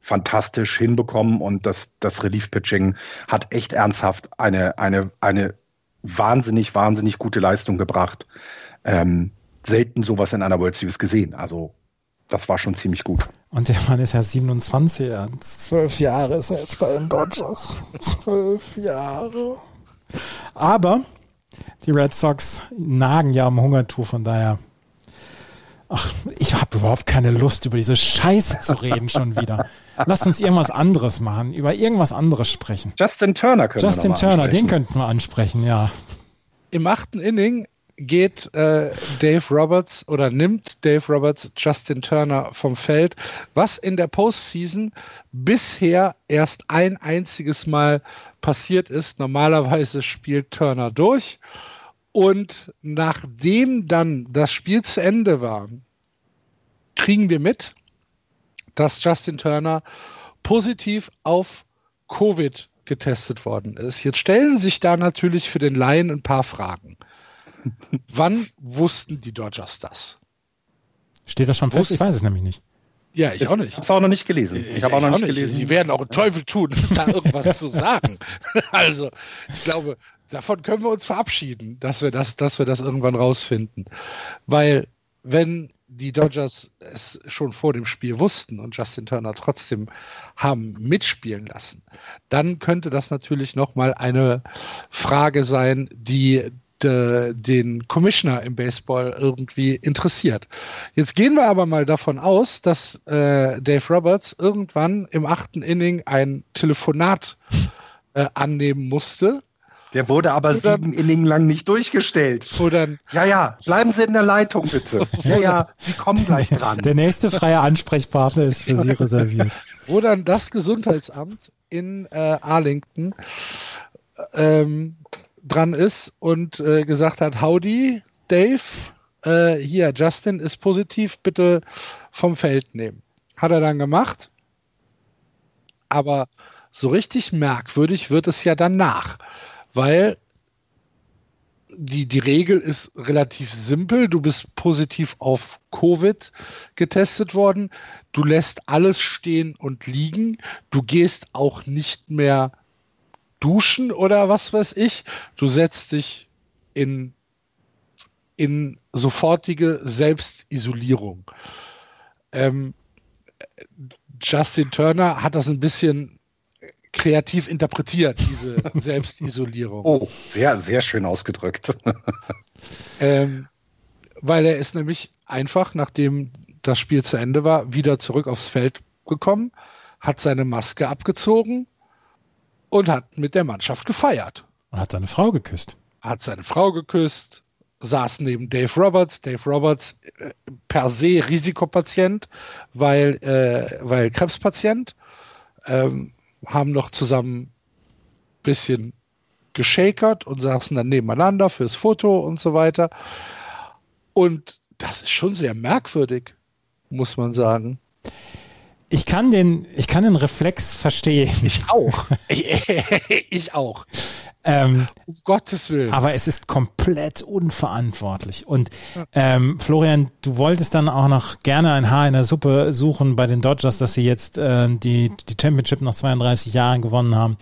fantastisch hinbekommen und das, das Relief-Pitching hat echt ernsthaft eine, eine, eine wahnsinnig, wahnsinnig gute Leistung gebracht. Ähm, selten sowas in einer World Series gesehen. Also das war schon ziemlich gut. Und der Mann ist ja 27, ja. zwölf Jahre ist er jetzt bei den Dodgers. Zwölf Jahre. Aber die Red Sox nagen ja am Hungertuch, von daher. Ach, ich habe überhaupt keine Lust, über diese Scheiße zu reden schon wieder. Lass uns irgendwas anderes machen, über irgendwas anderes sprechen. Justin Turner können Justin wir Turner, den könnten wir ansprechen, ja. Im achten Inning geht äh, Dave Roberts oder nimmt Dave Roberts Justin Turner vom Feld, was in der Postseason bisher erst ein einziges Mal passiert ist. Normalerweise spielt Turner durch und nachdem dann das Spiel zu Ende war, kriegen wir mit, dass Justin Turner positiv auf Covid getestet worden ist. Jetzt stellen sich da natürlich für den Laien ein paar Fragen. Wann wussten die Dodgers das? Steht das schon fest? Ich weiß es nämlich nicht. Ja, ich, ich auch nicht. Ich habe es auch noch nicht gelesen. Ich, ich habe auch noch nicht gelesen. Sie werden auch einen Teufel tun, da irgendwas zu sagen. Also, ich glaube, davon können wir uns verabschieden, dass wir das, dass wir das irgendwann rausfinden. Weil, wenn die Dodgers es schon vor dem Spiel wussten und Justin Turner trotzdem haben mitspielen lassen, dann könnte das natürlich nochmal eine Frage sein, die äh, den Commissioner im Baseball irgendwie interessiert. Jetzt gehen wir aber mal davon aus, dass äh, Dave Roberts irgendwann im achten Inning ein Telefonat äh, annehmen musste. Der wurde aber oder, sieben Inning lang nicht durchgestellt. Oder, ja, ja, bleiben Sie in der Leitung bitte. Ja, ja, Sie kommen gleich dran. Der nächste freie Ansprechpartner ist für Sie reserviert. Wo dann das Gesundheitsamt in äh, Arlington ähm, dran ist und äh, gesagt hat, Howdy, Dave, äh, hier, Justin ist positiv, bitte vom Feld nehmen. Hat er dann gemacht. Aber so richtig merkwürdig wird es ja danach, weil die, die Regel ist relativ simpel. Du bist positiv auf Covid getestet worden. Du lässt alles stehen und liegen. Du gehst auch nicht mehr duschen oder was weiß ich. Du setzt dich in, in sofortige Selbstisolierung. Ähm, Justin Turner hat das ein bisschen kreativ interpretiert, diese Selbstisolierung. Oh, sehr, sehr schön ausgedrückt. ähm, weil er ist nämlich einfach, nachdem das Spiel zu Ende war, wieder zurück aufs Feld gekommen, hat seine Maske abgezogen, und hat mit der Mannschaft gefeiert. Und hat seine Frau geküsst. Hat seine Frau geküsst, saß neben Dave Roberts. Dave Roberts äh, per se Risikopatient, weil, äh, weil Krebspatient. Ähm, haben noch zusammen ein bisschen geschakert und saßen dann nebeneinander fürs Foto und so weiter. Und das ist schon sehr merkwürdig, muss man sagen. Ich kann den, ich kann den Reflex verstehen. Ich auch. ich auch. Ähm, um Gottes Willen. Aber es ist komplett unverantwortlich. Und ähm, Florian, du wolltest dann auch noch gerne ein Haar in der Suppe suchen bei den Dodgers, dass sie jetzt äh, die, die Championship nach 32 Jahren gewonnen haben.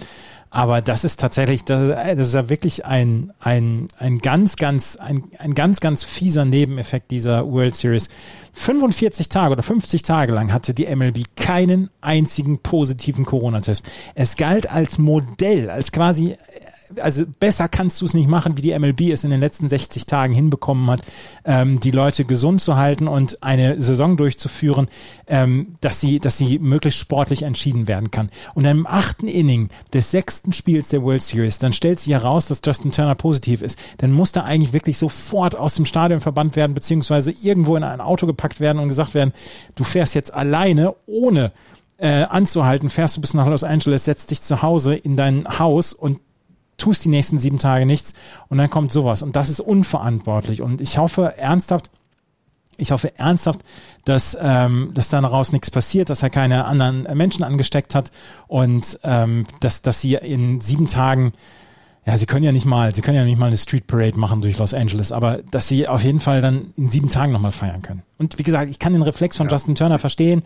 Aber das ist tatsächlich, das, das ist ja wirklich ein, ein, ein ganz, ganz, ein, ein ganz, ganz fieser Nebeneffekt dieser World Series. 45 Tage oder 50 Tage lang hatte die MLB keinen einzigen positiven Corona-Test. Es galt als Modell, als quasi also besser kannst du es nicht machen, wie die MLB es in den letzten 60 Tagen hinbekommen hat, ähm, die Leute gesund zu halten und eine Saison durchzuführen, ähm, dass sie, dass sie möglichst sportlich entschieden werden kann. Und im achten Inning des sechsten Spiels der World Series, dann stellt sich heraus, dass Justin Turner positiv ist. Dann muss er eigentlich wirklich sofort aus dem Stadion verbannt werden, beziehungsweise irgendwo in ein Auto gepackt werden und gesagt werden, du fährst jetzt alleine ohne äh, anzuhalten, fährst du bis nach Los Angeles, setzt dich zu Hause in dein Haus und tust die nächsten sieben Tage nichts und dann kommt sowas. Und das ist unverantwortlich. Und ich hoffe ernsthaft, ich hoffe ernsthaft, dass, ähm, dass daraus nichts passiert, dass er keine anderen Menschen angesteckt hat und ähm, dass, dass sie in sieben Tagen, ja, sie können ja nicht mal, sie können ja nicht mal eine Street Parade machen durch Los Angeles, aber dass sie auf jeden Fall dann in sieben Tagen nochmal feiern können. Und wie gesagt, ich kann den Reflex von ja. Justin Turner verstehen.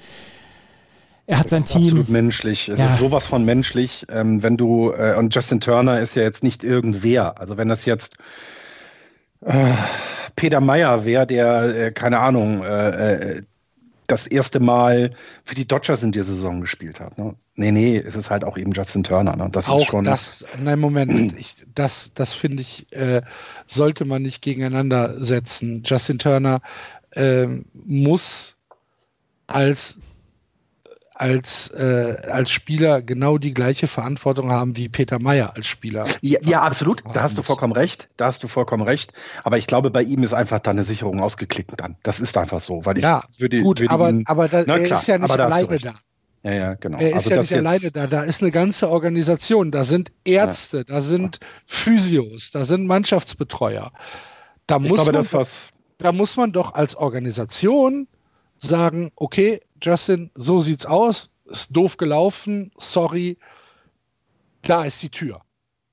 Er hat sein Team. Absolut menschlich. Es ja. ist sowas von menschlich. Ähm, wenn du, äh, und Justin Turner ist ja jetzt nicht irgendwer. Also wenn das jetzt äh, Peter Meyer wäre, der, äh, keine Ahnung, äh, äh, das erste Mal für die Dodgers in der Saison gespielt hat. Ne? Nee, nee, es ist halt auch eben Justin Turner. Ne? Das auch ist schon. Das, nein, Moment, ich, das, das finde ich, äh, sollte man nicht gegeneinander setzen. Justin Turner äh, muss als als, äh, als Spieler genau die gleiche Verantwortung haben wie Peter Meyer als Spieler. Ja, ja absolut. Da hast du vollkommen recht. Da hast du vollkommen recht. Aber ich glaube, bei ihm ist einfach da eine Sicherung ausgeklickt dann. Das ist einfach so. Weil ich ja, würde, gut, würde aber, ihn, aber da, na, er klar, ist ja nicht alleine da. Ja, ja, genau. Er ist also ja nicht alleine da. Da ist eine ganze Organisation. Da sind Ärzte, ja. da sind Physios, da sind Mannschaftsbetreuer. Da muss, glaube, man, doch, da muss man doch als Organisation sagen, okay, Justin, so sieht's aus, ist doof gelaufen, sorry, da ist die Tür.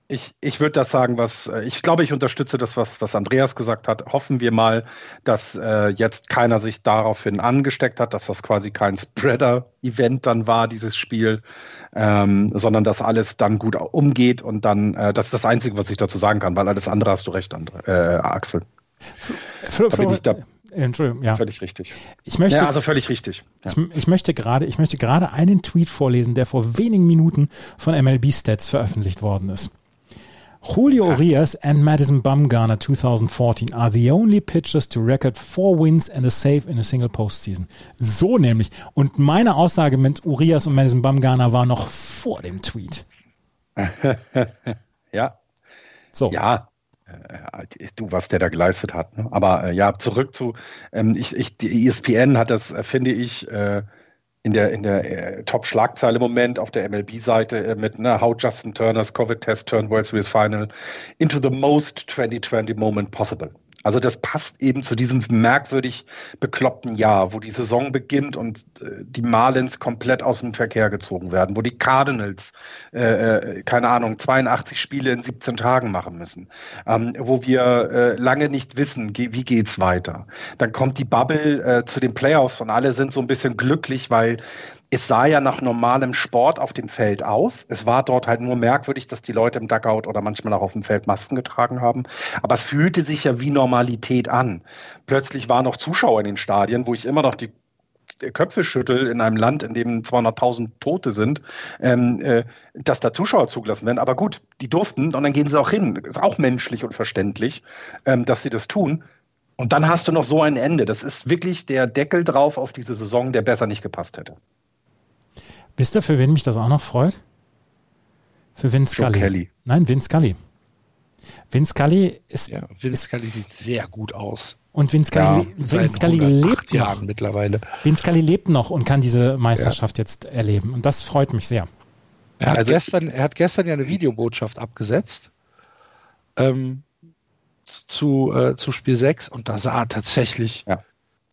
Ich, ich würde das sagen, was äh, ich glaube, ich unterstütze das, was, was Andreas gesagt hat. Hoffen wir mal, dass äh, jetzt keiner sich daraufhin angesteckt hat, dass das quasi kein Spreader-Event dann war, dieses Spiel, ähm, sondern dass alles dann gut umgeht und dann, äh, das ist das Einzige, was ich dazu sagen kann, weil alles andere hast du recht, Andre, äh, Axel. Fl Fl Fl Entschuldigung, ja. Völlig richtig. Ich möchte, ja, also völlig richtig. Ja. Ich, ich, möchte gerade, ich möchte gerade einen Tweet vorlesen, der vor wenigen Minuten von MLB Stats veröffentlicht worden ist. Julio Urias and Madison Bumgarner 2014 are the only pitchers to record four wins and a save in a single postseason. So nämlich. Und meine Aussage mit Urias und Madison Bumgarner war noch vor dem Tweet. ja. So. Ja, du, was der da geleistet hat. Ne? Aber äh, ja, zurück zu, ähm, ich, ich, die ESPN hat das, äh, finde ich, äh, in der, in der äh, Top-Schlagzeile im Moment auf der MLB-Seite äh, mit ne, How Justin Turner's Covid-Test turned World Series Final into the most 2020 moment possible. Also das passt eben zu diesem merkwürdig bekloppten Jahr, wo die Saison beginnt und äh, die Marlins komplett aus dem Verkehr gezogen werden, wo die Cardinals, äh, äh keine Ahnung, 82 Spiele in 17 Tagen machen müssen, ähm, wo wir äh, lange nicht wissen, ge wie geht's weiter. Dann kommt die Bubble äh, zu den Playoffs und alle sind so ein bisschen glücklich, weil es sah ja nach normalem Sport auf dem Feld aus. Es war dort halt nur merkwürdig, dass die Leute im Duckout oder manchmal auch auf dem Feld Masken getragen haben. Aber es fühlte sich ja wie Normalität an. Plötzlich waren noch Zuschauer in den Stadien, wo ich immer noch die Köpfe schüttel in einem Land, in dem 200.000 Tote sind, ähm, äh, dass da Zuschauer zugelassen werden. Aber gut, die durften und dann gehen sie auch hin. Ist auch menschlich und verständlich, ähm, dass sie das tun. Und dann hast du noch so ein Ende. Das ist wirklich der Deckel drauf auf diese Saison, der besser nicht gepasst hätte. Wisst ihr, für wen mich das auch noch freut? Für Vince Scully. Kelly. Nein, Vince Scully. Vince Scully ist. Ja, Vince Scully sieht sehr gut aus. Und Vince Scully, ja, Vince Scully lebt Jahren noch. mittlerweile. Vince Scully lebt noch und kann diese Meisterschaft ja. jetzt erleben. Und das freut mich sehr. Er hat, also, gestern, er hat gestern ja eine Videobotschaft abgesetzt ähm, zu, äh, zu Spiel 6 und da sah er tatsächlich ja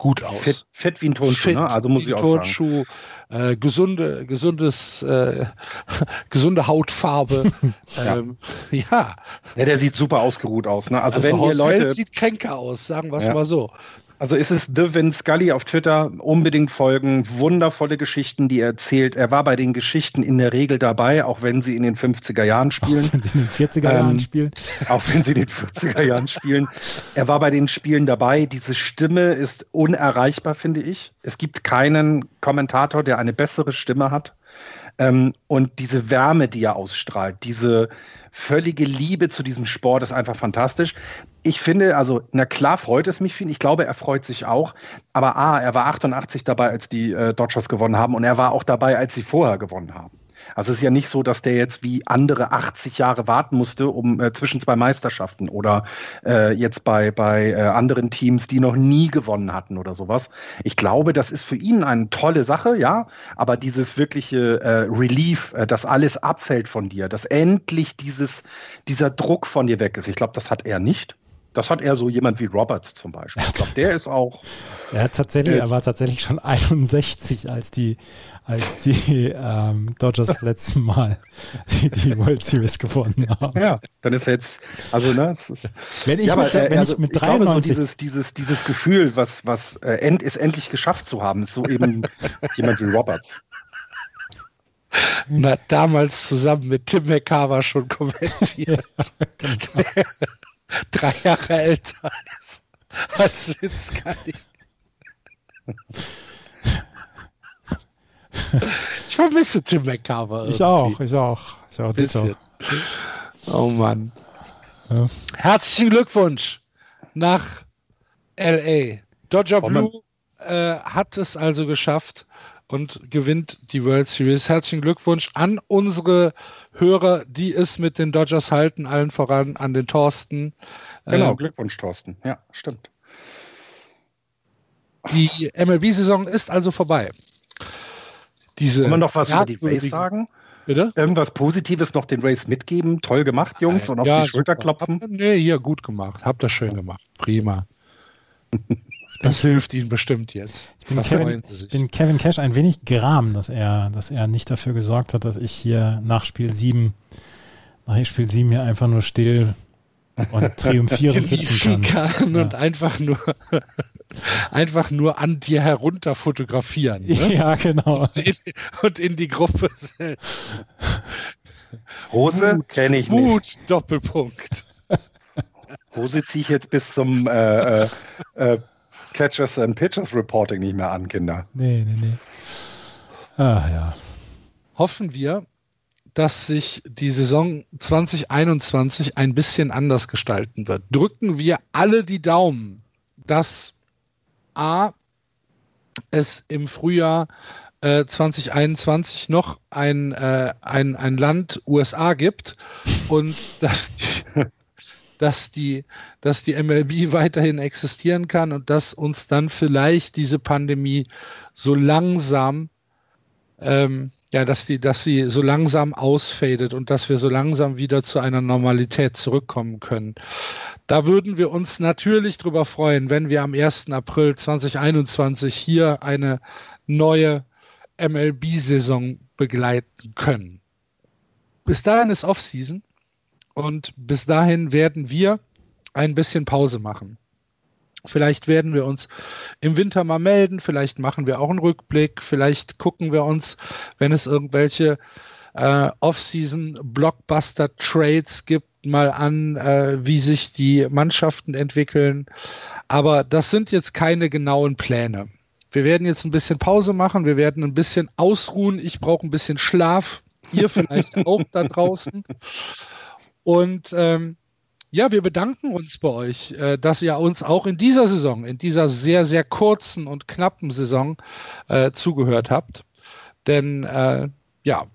gut aus. Fett, fett wie ein Turnschuh, ne? also muss ich auch Turnschuh, sagen. Äh, gesunde, gesundes, äh, gesunde Hautfarbe. ja. Ähm, ja. ja. der sieht super ausgeruht aus. Ne? Also, also wenn ihr Leute sieht kränker aus, sagen wir es ja. mal so. Also ist es The Vin Scully auf Twitter. Unbedingt folgen. Wundervolle Geschichten, die er erzählt. Er war bei den Geschichten in der Regel dabei, auch wenn sie in den 50er Jahren spielen. Auch wenn sie in den 40er Jahren ähm, spielen. Auch wenn sie in den 40er Jahren spielen. Er war bei den Spielen dabei. Diese Stimme ist unerreichbar, finde ich. Es gibt keinen Kommentator, der eine bessere Stimme hat. Ähm, und diese Wärme, die er ausstrahlt, diese völlige Liebe zu diesem Sport ist einfach fantastisch. Ich finde, also, na klar freut es mich viel. Ich glaube, er freut sich auch. Aber A, er war 88 dabei, als die äh, Dodgers gewonnen haben und er war auch dabei, als sie vorher gewonnen haben. Also es ist ja nicht so, dass der jetzt wie andere 80 Jahre warten musste, um äh, zwischen zwei Meisterschaften oder äh, jetzt bei, bei äh, anderen Teams, die noch nie gewonnen hatten oder sowas. Ich glaube, das ist für ihn eine tolle Sache, ja, aber dieses wirkliche äh, Relief, äh, dass alles abfällt von dir, dass endlich dieses, dieser Druck von dir weg ist. Ich glaube, das hat er nicht. Das hat er so jemand wie Roberts zum Beispiel. Ich glaube, der ist auch. Er hat tatsächlich, äh, er war tatsächlich schon 61, als die, als die ähm, Dodgers letzten Mal die, die World Series gewonnen haben. Ja, dann ist er jetzt, also ne, es ist, wenn ich ja, mit, aber, wenn also, ich mit ich glaube, 93 so dieses, dieses, dieses Gefühl, was, was äh, end, ist endlich geschafft zu haben, ist so eben jemand wie Roberts. Na, damals zusammen mit Tim McCarver schon kommentiert. Ja, genau. Drei Jahre älter als, als Vince Scully. Ich vermisse Tim McCarver. Irgendwie. Ich auch, ich auch. Ich auch Bisschen. Oh Mann. Ja. Herzlichen Glückwunsch nach LA. Dodger Blue äh, hat es also geschafft und gewinnt die World Series. Herzlichen Glückwunsch an unsere Hörer, die es mit den Dodgers halten, allen voran an den Thorsten. Genau, ähm, Glückwunsch, Thorsten. Ja, stimmt. Die MLB-Saison ist also vorbei. Diese Kann man noch was über die Race sagen? Bitte? Irgendwas Positives noch den Race mitgeben? Toll gemacht, Jungs, und auf ja, die Schulter super. klopfen? Nee, hier, gut gemacht. Habt das schön gemacht. Prima. Das hilft Ihnen bestimmt jetzt. Ich bin, Kevin, bin Kevin, Cash ein wenig gram, dass er, dass er nicht dafür gesorgt hat, dass ich hier nach Spiel 7, nach Spiel 7 hier einfach nur still und triumphierend sitzen kann. kann ja. Und einfach nur, einfach nur an dir herunter fotografieren. Ne? Ja, genau. Und in, und in die Gruppe Hose kenne ich Mut, nicht. Doppelpunkt. Hose ziehe ich jetzt bis zum äh, äh, äh Catchers and Pitchers Reporting nicht mehr an, Kinder. Nee, nee, nee. Ach ja. Hoffen wir, dass sich die Saison 2021 ein bisschen anders gestalten wird. Drücken wir alle die Daumen, dass A, es im Frühjahr äh, 2021 noch ein, äh, ein, ein Land USA gibt und dass die, dass die, dass die MLB weiterhin existieren kann und dass uns dann vielleicht diese Pandemie so langsam ähm, ja, dass die, dass sie so langsam ausfadet und dass wir so langsam wieder zu einer Normalität zurückkommen können. Da würden wir uns natürlich drüber freuen, wenn wir am 1. April 2021 hier eine neue MLB-Saison begleiten können. Bis dahin ist Offseason und bis dahin werden wir ein bisschen Pause machen. Vielleicht werden wir uns im Winter mal melden, vielleicht machen wir auch einen Rückblick, vielleicht gucken wir uns, wenn es irgendwelche äh, Off-Season-Blockbuster-Trades gibt, mal an, äh, wie sich die Mannschaften entwickeln. Aber das sind jetzt keine genauen Pläne. Wir werden jetzt ein bisschen Pause machen, wir werden ein bisschen ausruhen. Ich brauche ein bisschen Schlaf, ihr vielleicht auch da draußen. Und ähm, ja, wir bedanken uns bei euch, äh, dass ihr uns auch in dieser Saison, in dieser sehr, sehr kurzen und knappen Saison äh, zugehört habt. Denn äh, ja,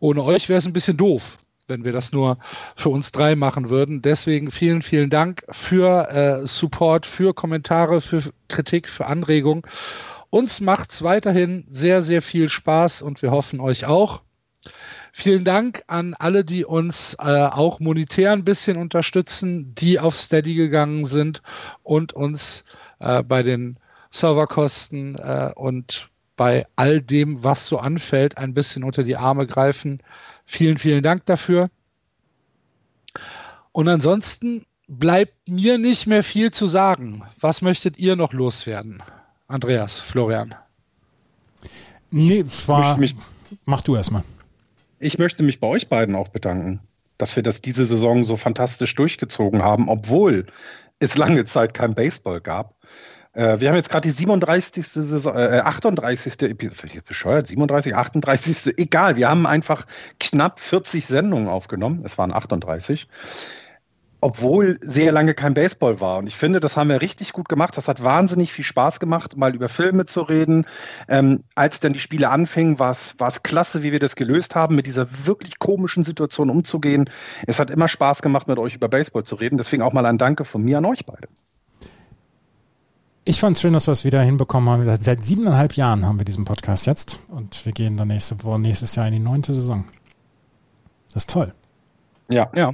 ohne euch wäre es ein bisschen doof, wenn wir das nur für uns drei machen würden. Deswegen vielen, vielen Dank für äh, Support, für Kommentare, für Kritik, für Anregungen. Uns macht es weiterhin sehr, sehr viel Spaß und wir hoffen euch auch. Vielen Dank an alle, die uns äh, auch monetär ein bisschen unterstützen, die auf Steady gegangen sind und uns äh, bei den Serverkosten äh, und bei all dem, was so anfällt, ein bisschen unter die Arme greifen. Vielen, vielen Dank dafür. Und ansonsten bleibt mir nicht mehr viel zu sagen. Was möchtet ihr noch loswerden? Andreas, Florian. Nee, war, mach du erstmal ich möchte mich bei euch beiden auch bedanken, dass wir das diese Saison so fantastisch durchgezogen haben, obwohl es lange Zeit kein Baseball gab. Äh, wir haben jetzt gerade die 37. Saison, äh, 38. Episode, bescheuert, 37, 38. Egal, wir haben einfach knapp 40 Sendungen aufgenommen. Es waren 38. obwohl sehr lange kein Baseball war. Und ich finde, das haben wir richtig gut gemacht. Das hat wahnsinnig viel Spaß gemacht, mal über Filme zu reden. Ähm, als dann die Spiele anfingen, war es klasse, wie wir das gelöst haben, mit dieser wirklich komischen Situation umzugehen. Es hat immer Spaß gemacht, mit euch über Baseball zu reden. Deswegen auch mal ein Danke von mir an euch beide. Ich fand es schön, dass wir es wieder hinbekommen haben. Seit siebeneinhalb Jahren haben wir diesen Podcast jetzt und wir gehen dann nächste Woche, nächstes Jahr in die neunte Saison. Das ist toll. Ja. Ja.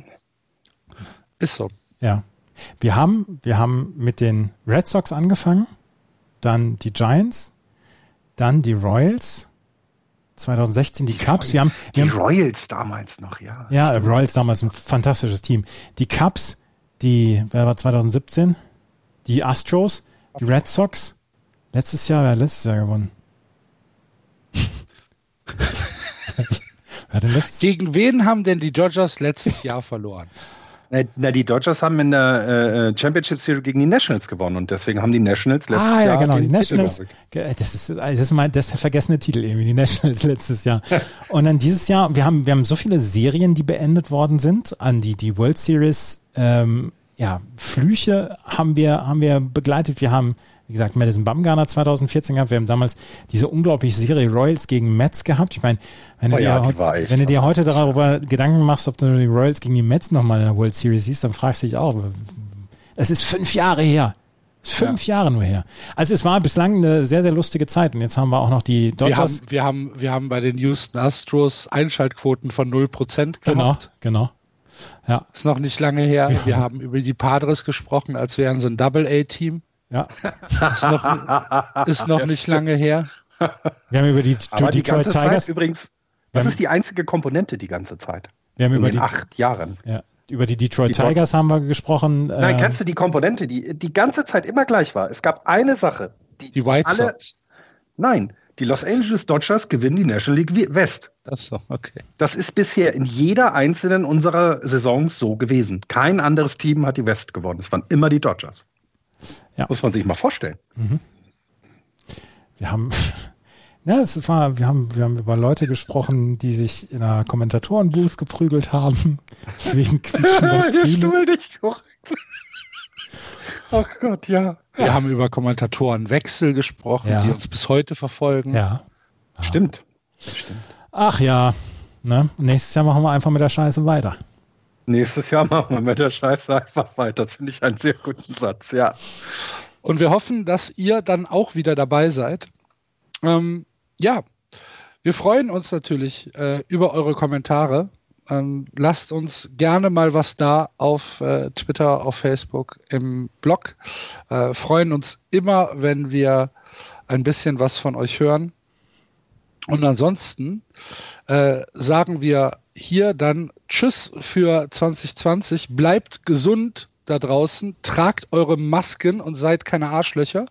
Ist so. Ja. Wir haben, wir haben mit den Red Sox angefangen, dann die Giants, dann die Royals, 2016 die, Cubs. Wir haben, wir die haben, Royals damals noch, ja. Ja, Royals damals ein fantastisches Team. Die Cubs, die, wer war 2017? Die Astros, die Red Sox. Letztes Jahr, wer hat letztes Jahr gewonnen? Gegen wen haben denn die Dodgers letztes Jahr verloren? Na, die Dodgers haben in der äh, Championship Series gegen die Nationals gewonnen und deswegen haben die Nationals letztes ah, ja, Jahr genau, die Nationals. Titel das ist das ist mal das ist der vergessene Titel irgendwie die Nationals letztes Jahr. und dann dieses Jahr, wir haben wir haben so viele Serien, die beendet worden sind, an die die World Series ähm, ja, Flüche haben wir, haben wir begleitet. Wir haben, wie gesagt, Madison Bumgarner 2014 gehabt. Wir haben damals diese unglaubliche Serie Royals gegen Mets gehabt. Ich meine, wenn, oh du, ja, dir, wenn du dir heute darüber Gedanken machst, ob du die Royals gegen die Mets nochmal in der World Series siehst, dann fragst du dich auch, es ist fünf Jahre her. Fünf ja. Jahre nur her. Also es war bislang eine sehr, sehr lustige Zeit. Und jetzt haben wir auch noch die Dodgers. Wir haben, wir haben, wir haben bei den Houston Astros Einschaltquoten von 0% genau, gehabt. Genau, genau. Ja. Ist noch nicht lange her. Ja. Wir haben über die Padres gesprochen, als wären sie ein Double-A-Team. Ja. Ist noch, ist noch nicht lange her. Wir haben über die, Aber Detroit die Tigers. Zeit übrigens, das ist die einzige Komponente die ganze Zeit. Wir haben in über die acht Jahren. Ja. Über die Detroit die Tigers haben wir gesprochen. Nein, äh, kennst du die Komponente, die die ganze Zeit immer gleich war? Es gab eine Sache, die, die White alle, Sox. Nein, die Los Angeles Dodgers gewinnen die National League West. Achso, okay. Das ist bisher in jeder einzelnen unserer Saisons so gewesen. Kein anderes Team hat die West gewonnen. Es waren immer die Dodgers. Ja. Muss man sich mal vorstellen. Mhm. Wir haben, ja, es war, wir haben, wir haben über Leute gesprochen, die sich in einer Kommentatorenbooth geprügelt haben. Wegen quietschender Der Stuhl nicht korrekt. Oh Gott, ja. Wir ja. haben über Kommentatorenwechsel gesprochen, ja. die uns bis heute verfolgen. Ja. ja. Stimmt. Stimmt. Ach ja. Ne? Nächstes Jahr machen wir einfach mit der Scheiße weiter. Nächstes Jahr machen wir mit der Scheiße einfach weiter. Das finde ich einen sehr guten Satz, ja. Und wir hoffen, dass ihr dann auch wieder dabei seid. Ähm, ja, wir freuen uns natürlich äh, über eure Kommentare. Ähm, lasst uns gerne mal was da auf äh, Twitter, auf Facebook, im Blog. Äh, freuen uns immer, wenn wir ein bisschen was von euch hören. Und ansonsten äh, sagen wir hier dann Tschüss für 2020. Bleibt gesund da draußen. Tragt eure Masken und seid keine Arschlöcher.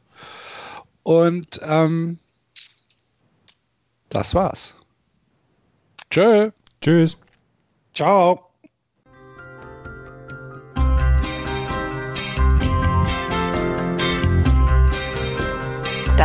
Und ähm, das war's. Tschö. Tschüss. Ciao.